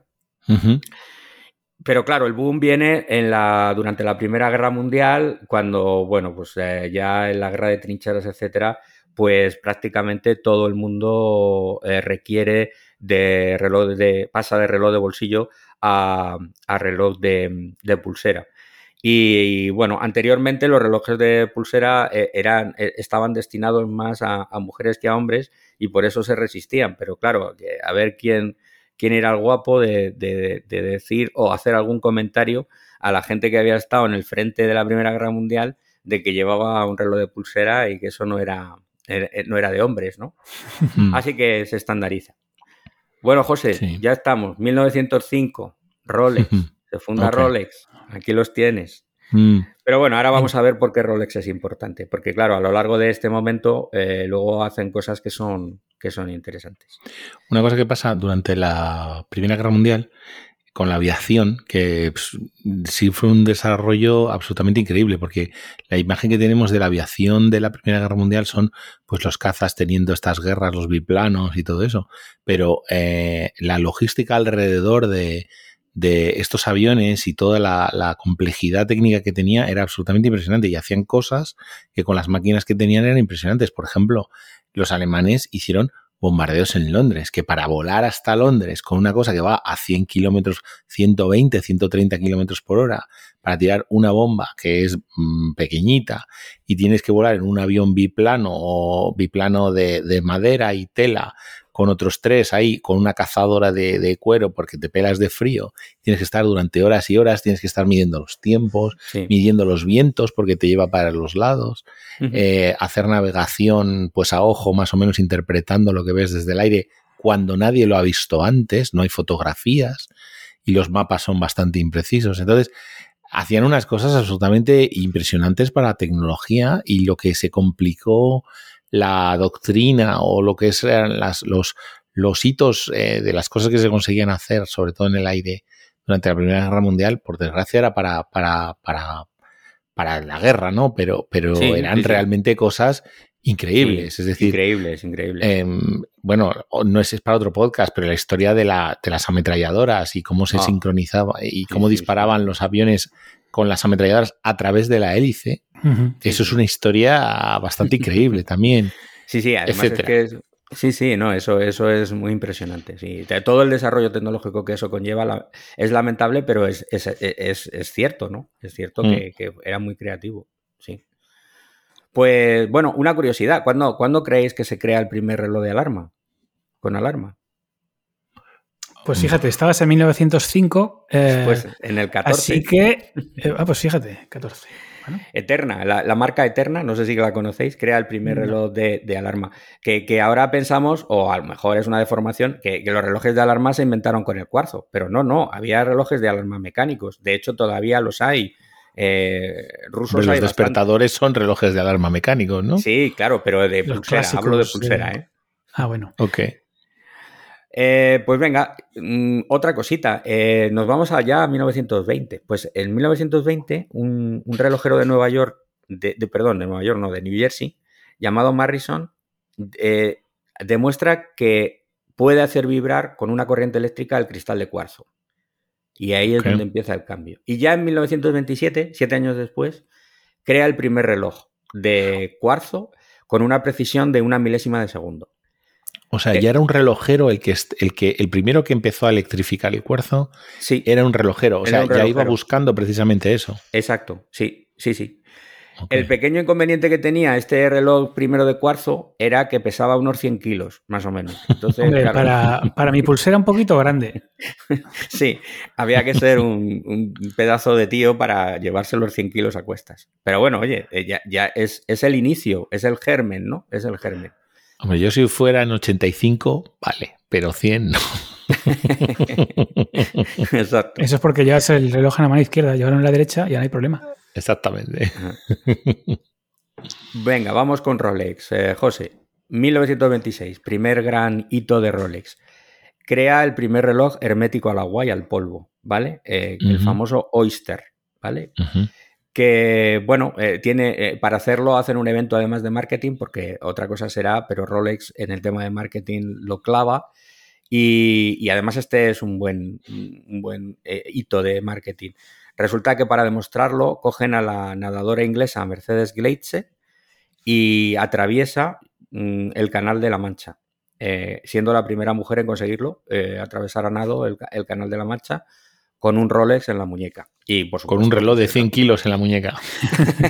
Pero claro, el boom viene en la, durante la Primera Guerra Mundial, cuando, bueno, pues eh, ya en la guerra de trincheras, etcétera, pues prácticamente todo el mundo eh, requiere de reloj de, pasa de reloj de bolsillo a, reloj de, pulsera. Y, bueno, anteriormente los relojes de pulsera eh, eran, estaban destinados más a, a, mujeres que a hombres y por eso se resistían. Pero claro, a ver quién, quién era el guapo de, decir o hacer algún comentario a la gente que había estado en el frente de la Primera Guerra Mundial de que llevaba un reloj de pulsera y que eso no era, eh, no era de hombres, ¿no? Hmm. Así que se estandariza. Bueno, José, ya estamos. 1905, Rolex. Se funda Rolex. Aquí los tienes. Hmm. Pero bueno, ahora vamos a ver por qué Rolex es importante. Porque claro, a lo largo de este momento eh, luego hacen cosas que son, que son interesantes. Una cosa que pasa durante la Primera Guerra Mundial con la aviación, que pues, sí fue un desarrollo absolutamente increíble, porque la imagen que tenemos de la aviación de la Primera Guerra Mundial son pues los cazas teniendo estas guerras, los biplanos y todo eso, pero eh, la logística alrededor de, estos aviones y toda la, complejidad técnica que tenía era absolutamente impresionante y hacían cosas que con las máquinas que tenían eran impresionantes. Por ejemplo, los alemanes hicieron bombardeos en Londres, que para volar hasta Londres con una cosa que va a 100 kilómetros, 120, 130 kilómetros por hora, para tirar una bomba que es mm, pequeñita y tienes que volar en un avión biplano o biplano de, de madera y tela con otros tres ahí, con una cazadora de, cuero porque te pelas de frío, tienes que estar durante horas y horas, tienes que estar midiendo los tiempos, midiendo los vientos porque te lleva para los lados, eh, hacer navegación pues a ojo más o menos interpretando lo que ves desde el aire cuando nadie lo ha visto antes, no hay fotografías y los mapas son bastante imprecisos. Entonces, hacían unas cosas absolutamente impresionantes para la tecnología y lo que se complicó la doctrina o lo que es las, los, los hitos eh, de las cosas que se conseguían hacer, sobre todo en el aire, durante la Primera Guerra Mundial, por desgracia era para, para, para, para la guerra, ¿no? Pero, pero eran realmente cosas increíbles. es decir, increíbles, increíbles. Em, bueno, no es, para otro podcast, pero la historia de, la, de las ametralladoras y cómo se ah. sincronizaba y cómo disparaban los aviones con las ametralladoras a través de la hélice. Eso es una historia bastante increíble también. Sí, sí, además es que sí, sí, no, eso, eso es muy impresionante. Sí. Todo el desarrollo tecnológico que eso conlleva es lamentable, pero es, es, cierto, ¿no? Es cierto mm. que, era muy creativo, sí. Pues bueno, una curiosidad, ¿cuándo, ¿cuándo creéis que se crea el primer reloj de alarma? Con alarma. Pues fíjate, estabas en 1905. Eh, pues en el 14. Así que. Eh, ah, pues fíjate, 14. Eterna, la, marca Eterna, no sé si la conocéis, crea el primer reloj de, alarma. Que, ahora pensamos, o a lo mejor es una deformación, que, los relojes de alarma se inventaron con el cuarzo. Pero no, no, había relojes de alarma mecánicos. De hecho, todavía los hay. Eh, rusos los despertadores son relojes de alarma mecánicos, ¿no? Sí, claro, pero de pulsera, hablo de pulsera, ¿eh? Ah, bueno. Ok. Eh, pues venga, mm, otra cosita. Eh, nos vamos allá a 1920. Pues en 1920, un, relojero de Nueva York, de, perdón, de Nueva York, no, de New Jersey, llamado Marrison, eh, demuestra que puede hacer vibrar con una corriente eléctrica el cristal de cuarzo. Y ahí es donde empieza el cambio. Y ya en 1927, siete años después, crea el primer reloj de cuarzo con una precisión de una milésima de segundo. O sea, ya era un relojero el que, el que el primero que empezó a electrificar el cuarzo. Sí. Era un relojero. O sea, ya iba buscando precisamente eso. Exacto. Sí, sí, sí. El pequeño inconveniente que tenía este reloj primero de cuarzo era que pesaba unos 100 kilos, más o menos. Entonces, para, mi pulsera un poquito grande. sí, había que ser un, pedazo de tío para llevarse los 100 kilos a cuestas. Pero bueno, oye, eh, ya, ya es, es el inicio, es el germen, ¿no? Es el germen. Hombre, yo si fuera en 85, vale, pero 100 no. Exacto. Eso es porque llevas el reloj en la mano izquierda, llevarlo en la derecha y ya no hay problema. Exactamente. Venga, vamos con Rolex. Eh, José, 1926, primer gran hito de Rolex. Crea el primer reloj hermético al agua y al polvo, ¿vale? Eh, el famoso Oyster, ¿vale? Que, bueno, eh, tiene, eh, para hacerlo hacen un evento además de marketing, porque otra cosa será, pero Rolex en el tema de marketing lo clava. Y, además este es un buen, un buen eh, hito de marketing. Resulta que para demostrarlo cogen a la nadadora inglesa Mercedes Gleitze y atraviesa mm, el Canal de la Mancha, siendo la primera mujer en conseguirlo, atravesar a nado el Canal de la Mancha con un Rolex en la muñeca. Y por con un reloj de 100 kilos en la muñeca.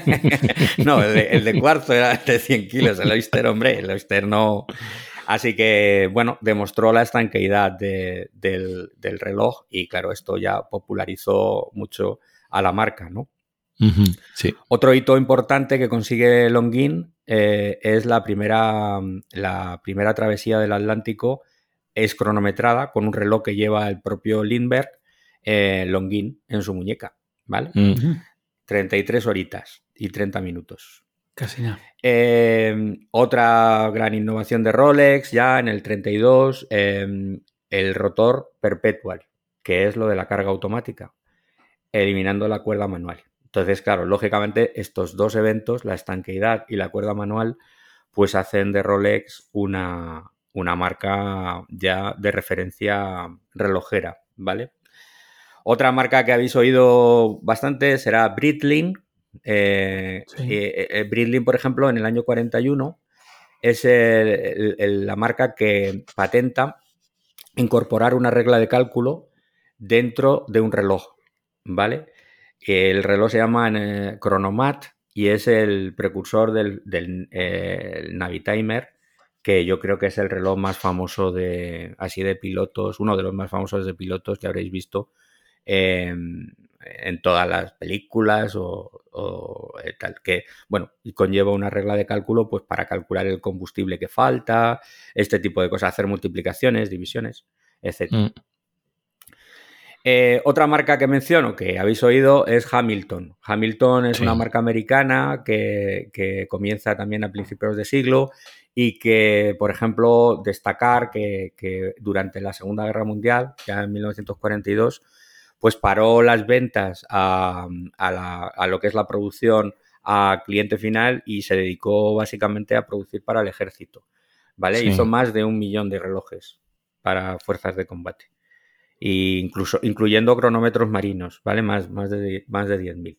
no, el de, cuarzo era de 100 kilos. El Oyster, hombre, el Oyster no. Así que, bueno, demostró la estanqueidad del, reloj y, claro, esto ya popularizó mucho a la marca, ¿no? sí. Otro hito importante que consigue Longin eh, es la primera, la primera travesía del Atlántico es cronometrada con un reloj que lleva el propio Lindbergh eh, Longin en su muñeca, ¿vale? 33 horitas y 30 minutos. Casi nada. Em, otra gran innovación de Rolex, ya en el 32, em, el rotor perpetual, que es lo de la carga automática, eliminando la cuerda manual. Entonces, claro, lógicamente estos dos eventos, la estanqueidad y la cuerda manual, pues hacen de Rolex una, una marca ya de referencia relojera, ¿vale? Otra marca que habéis oído bastante será Breitling. Eh, eh, eh, por ejemplo, en el año 41 es la marca que patenta incorporar una regla de cálculo dentro de un reloj, ¿vale? El reloj se llama eh, Chronomat y es el precursor del, eh, Navitimer, que yo creo que es el reloj más famoso de así de pilotos, uno de los más famosos de pilotos que habréis visto en todas las películas o, eh, tal, que, bueno, y conlleva una regla de cálculo pues para calcular el combustible que falta, este tipo de cosas, hacer multiplicaciones, divisiones, etc. Mm. Eh, otra marca que menciono que habéis oído es Hamilton. Hamilton es una marca americana que, comienza también a principios de siglo y que, por ejemplo, destacar que, durante la Segunda Guerra Mundial, ya en 1942, pues paró las ventas a, lo que es la producción a cliente final y se dedicó básicamente a producir para el ejército. ¿Vale? Hizo más de un millón de relojes para fuerzas de combate incluso, incluyendo cronómetros marinos, ¿vale? Más, más de, más de 10.000.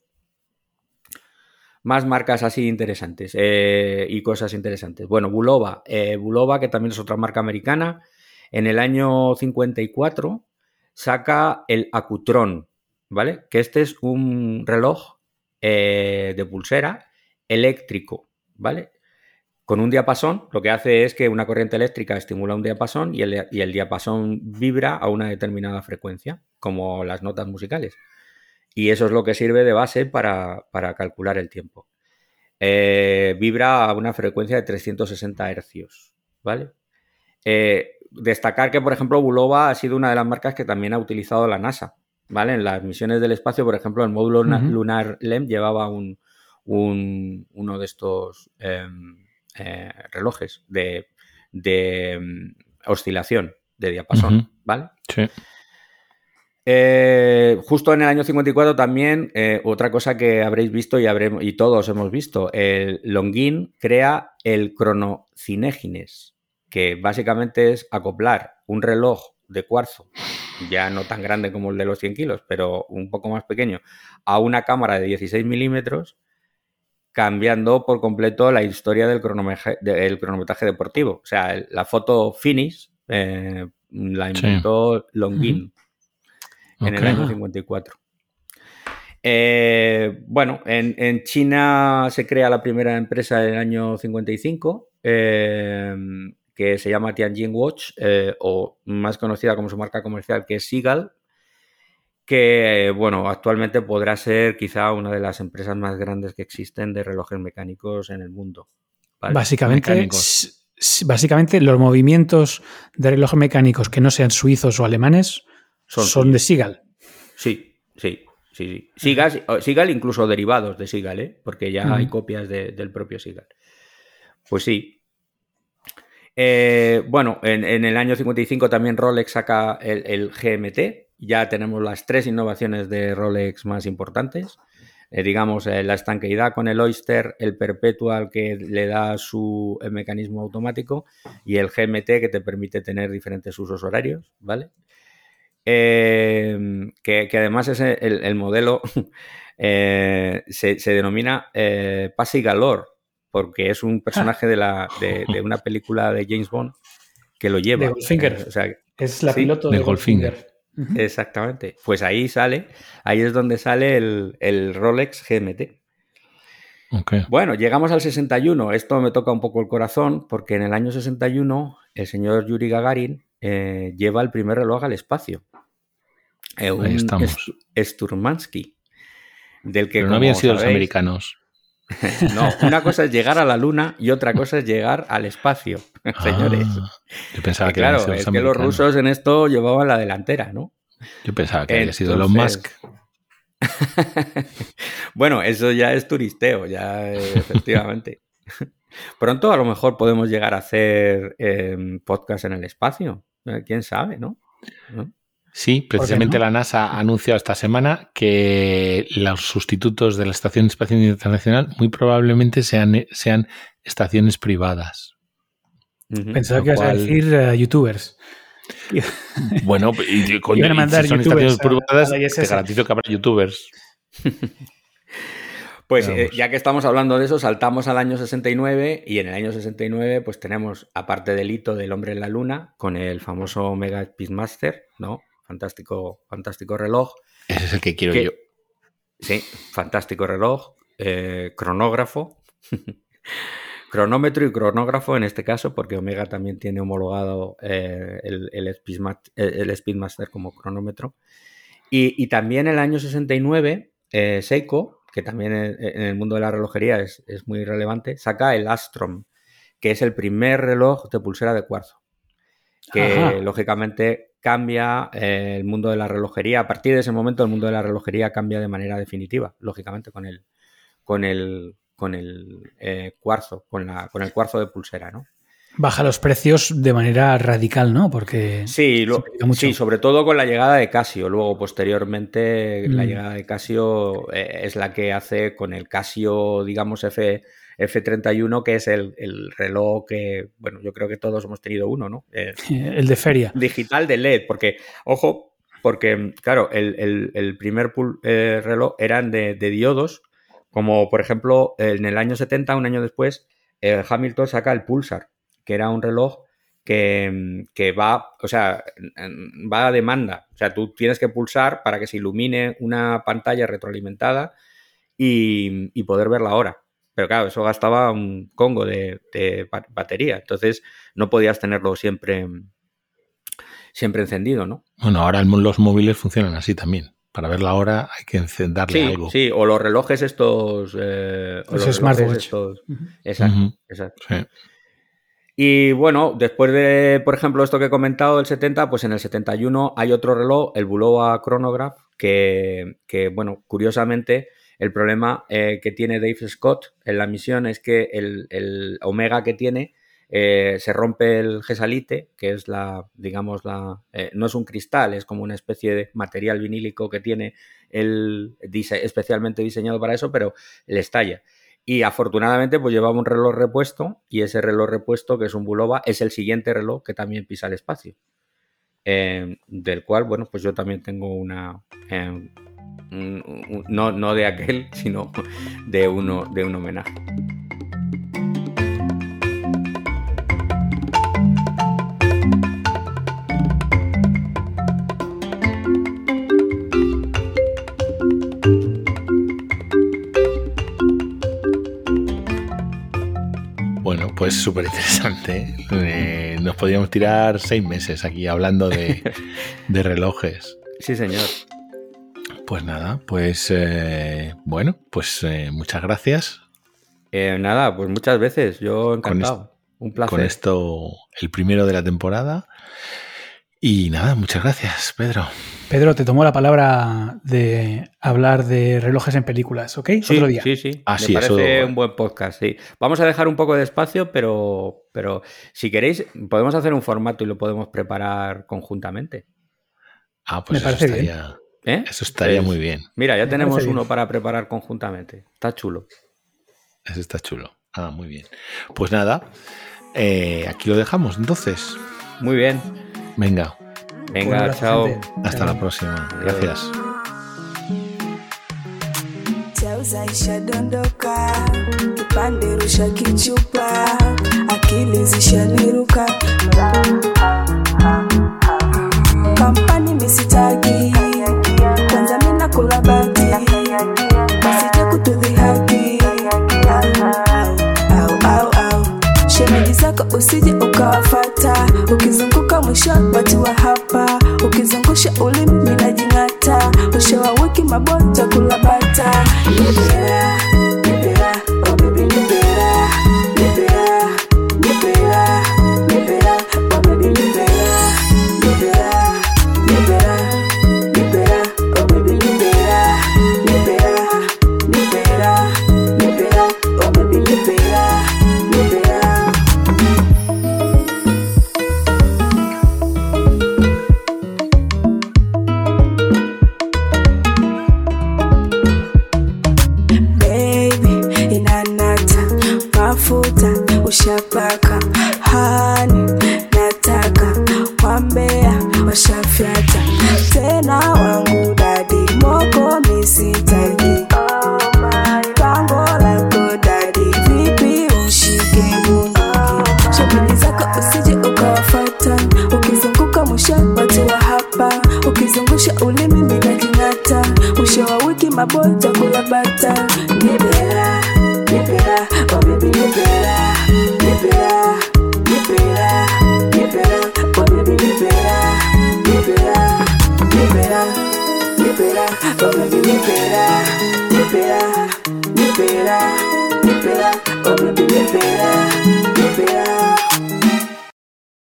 Más marcas así interesantes eh, y cosas interesantes. Bueno, Bulova. Eh, Bulova, que también es otra marca americana, en el año 54 saca el Acutron, ¿vale? Que este es un reloj eh, de pulsera eléctrico, ¿vale? Con un diapasón, lo que hace es que una corriente eléctrica estimula un diapasón y el, diapasón vibra a una determinada frecuencia, como las notas musicales. Y eso es lo que sirve de base para, calcular el tiempo. Eh, vibra a una frecuencia de 360 hercios, ¿vale? Eh, destacar que, por ejemplo, Bulova ha sido una de las marcas que también ha utilizado la NASA, ¿vale? En las misiones del espacio, por ejemplo, el módulo lunar LEM llevaba un, uno de estos em, eh, relojes de, mm, oscilación de diapasón, ¿vale? Sí. Eh, justo en el año 54 también, eh, otra cosa que habréis visto y, habremos, y todos hemos visto, el Longin crea el cronocinégines, que básicamente es acoplar un reloj de cuarzo, ya no tan grande como el de los 100 kilos, pero un poco más pequeño, a una cámara de 16 milímetros cambiando por completo la historia del, cronometraje deportivo. O sea, la foto finish eh, la inventó Longin en el año 54. Eh, bueno, en, China se crea la primera empresa en el año 55 eh, que se llama Tianjin Watch o más conocida como su marca comercial que es Seagull que bueno, actualmente podrá ser quizá una de las empresas más grandes que existen de relojes mecánicos en el mundo. Básicamente, básicamente los movimientos de relojes mecánicos que no sean suizos o alemanes son, de Sigal. Sí, sí, sí, sí. Sigal, incluso derivados de Sigal, ¿eh? porque ya hay copias del propio Sigal. Pues sí. Eh, bueno, en, el año 55 también Rolex saca el GMT, ya tenemos las tres innovaciones de Rolex más importantes. Eh, digamos, eh, la estanqueidad con el Oyster, el Perpetual que le da su mecanismo automático y el GMT que te permite tener diferentes usos horarios, ¿vale? Que, además es el, modelo, se, denomina Pasi Galore, porque es un personaje de, la, de, una película de James Bond que lo lleva. De Goldfinger. es la piloto de, Goldfinger. Exactamente. Pues ahí sale, ahí es donde sale el, Rolex GMT. Bueno, llegamos al 61. Esto me toca un poco el corazón porque en el año 61 el señor Yuri Gagarin eh, lleva el primer reloj al espacio. Eh, ahí estamos. Sturmansky. Del que, no habían sido los americanos. no, una cosa es llegar a la luna y otra cosa es llegar al espacio, ah, señores. Yo pensaba que claro, es que los rusos en esto llevaban la delantera, ¿no? Yo pensaba que había sido Elon Musk. bueno, eso ya es turisteo, ya efectivamente. Pronto a lo mejor podemos llegar a hacer em, podcast en el espacio. Eh, ¿Quién sabe, no? Sí, precisamente la NASA ha anunciado esta semana que los sustitutos de la Estación Espacial Internacional muy probablemente sean, sean estaciones privadas. Pensaba que ibas a decir eh, youtubers. Bueno, y, con, si son estaciones privadas, te garantizo que habrá youtubers. Pues eh, ya que estamos hablando de eso, saltamos al año 69 y en el año 69 pues tenemos, aparte del hito del hombre en la luna, con el famoso Omega Speedmaster, ¿no? Fantástico, fantástico reloj. Ese es el que quiero yo. Sí, fantástico reloj, eh, cronógrafo, cronómetro y cronógrafo en este caso, porque Omega también tiene homologado eh, el, el, Speedmaster, como cronómetro. Y, y, también en el año 69, Seiko que también en el mundo de la relojería es, muy relevante, saca el Astrom, que es el primer reloj de pulsera de cuarzo, que lógicamente cambia eh, el mundo de la relojería. A partir de ese momento el mundo de la relojería cambia de manera definitiva, lógicamente con el, con el, con el eh, cuarzo, con, la, con el cuarzo de pulsera, ¿no? Baja los precios de manera radical, ¿no? Porque. Sí, sí, sobre todo con la llegada de Casio. Luego, posteriormente, la mm. llegada de Casio eh, es la que hace con el Casio, digamos, F, F31, que es el, reloj que, bueno, yo creo que todos hemos tenido uno, ¿no? Eh, el de feria. Digital de LED, porque, ojo, porque, claro, el, primer eh, reloj eran de, de, diodos, como por ejemplo, en el año 70, un año después, Hamilton saca el Pulsar que era un reloj que, va, o sea, va a demanda. O sea, tú tienes que pulsar para que se ilumine una pantalla retroalimentada y, poder ver la hora. Pero claro, eso gastaba un congo de, batería. Entonces no podías tenerlo siempre, siempre encendido, ¿no? Bueno, ahora los móviles funcionan así también. Para ver la hora hay que encenderle algo. Sí, o los relojes estos. Eh, o los, smartwatch. Estos. Exacto, exacto. Y bueno, después de, por ejemplo, esto que he comentado del 70, pues en el 71 hay otro reloj, el Bulova Chronograph, que, bueno, curiosamente, el problema eh, que tiene Dave Scott en la misión es que el, Omega que tiene eh, se rompe el gesalite, que es la, digamos, la, eh, no es un cristal, es como una especie de material vinílico que tiene el, especialmente diseñado para eso, pero le estalla. Y afortunadamente, pues llevaba un reloj repuesto y ese reloj repuesto, que es un Bulova, es el siguiente reloj que también pisa el espacio. Del cual, bueno, pues yo también tengo una. Eh, no, no de aquel, sino de, uno, de un homenaje. Pues súper interesante. Eh, nos podríamos tirar seis meses aquí hablando de, relojes. Sí, señor. Pues nada, pues eh, bueno, pues eh, muchas gracias. nada, pues muchas veces. Yo encantado. Un placer. Con esto, el primero de la temporada. Y nada, muchas gracias, Pedro. Pedro, te tomó la palabra de hablar de relojes en películas, ¿ok? Sí, Otro día. Sí, sí. Ah, Me parece un buen podcast, sí. Vamos a dejar un poco de espacio, pero, pero si queréis, podemos hacer un formato y lo podemos preparar conjuntamente. Ah, pues Me parece eso estaría, ¿Eh? Eso estaría muy bien. Mira, ya tenemos uno para preparar conjuntamente. Está chulo. Eso está chulo. Ah, muy bien. Pues nada, eh, aquí lo dejamos entonces. Muy bien. Venga, Venga, chao. Hasta la próxima. Gracias. Zaisha dondoka, kipande rusha kichupa, akili zishaniruka,